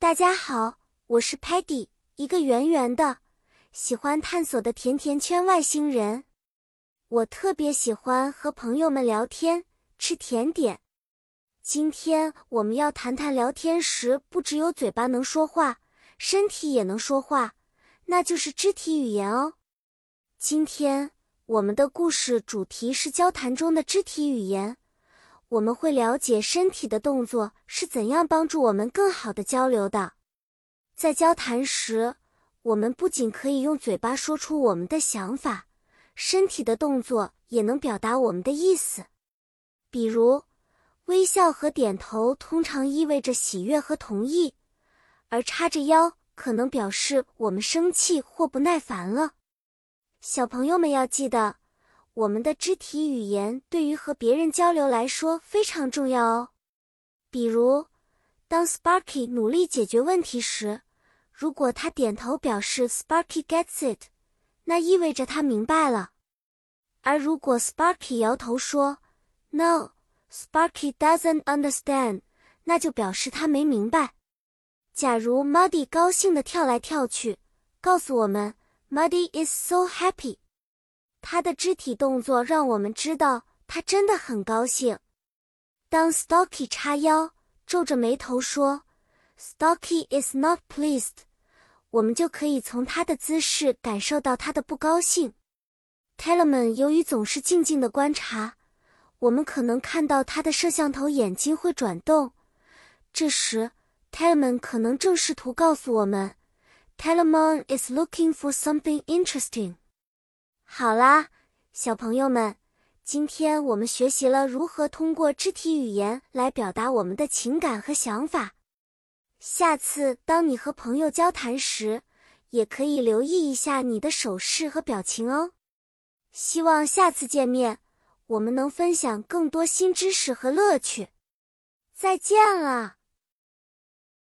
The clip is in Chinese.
大家好，我是 Patty，一个圆圆的、喜欢探索的甜甜圈外星人。我特别喜欢和朋友们聊天、吃甜点。今天我们要谈谈聊天时不只有嘴巴能说话，身体也能说话，那就是肢体语言哦。今天我们的故事主题是交谈中的肢体语言。我们会了解身体的动作是怎样帮助我们更好的交流的。在交谈时，我们不仅可以用嘴巴说出我们的想法，身体的动作也能表达我们的意思。比如，微笑和点头通常意味着喜悦和同意，而叉着腰可能表示我们生气或不耐烦了。小朋友们要记得。我们的肢体语言对于和别人交流来说非常重要哦。比如，当 Sparky 努力解决问题时，如果他点头表示 Sparky gets it，那意味着他明白了；而如果 Sparky 摇头说 No，Sparky doesn't understand，那就表示他没明白。假如 Muddy 高兴地跳来跳去，告诉我们 Muddy is so happy。他的肢体动作让我们知道他真的很高兴。当 Stocky 叉腰、皱着眉头说 “Stocky is not pleased”，我们就可以从他的姿势感受到他的不高兴。Tellerman 由于总是静静的观察，我们可能看到他的摄像头眼睛会转动。这时，Tellerman 可能正试图告诉我们：“Tellerman is looking for something interesting。”好啦，小朋友们，今天我们学习了如何通过肢体语言来表达我们的情感和想法。下次当你和朋友交谈时，也可以留意一下你的手势和表情哦。希望下次见面，我们能分享更多新知识和乐趣。再见了。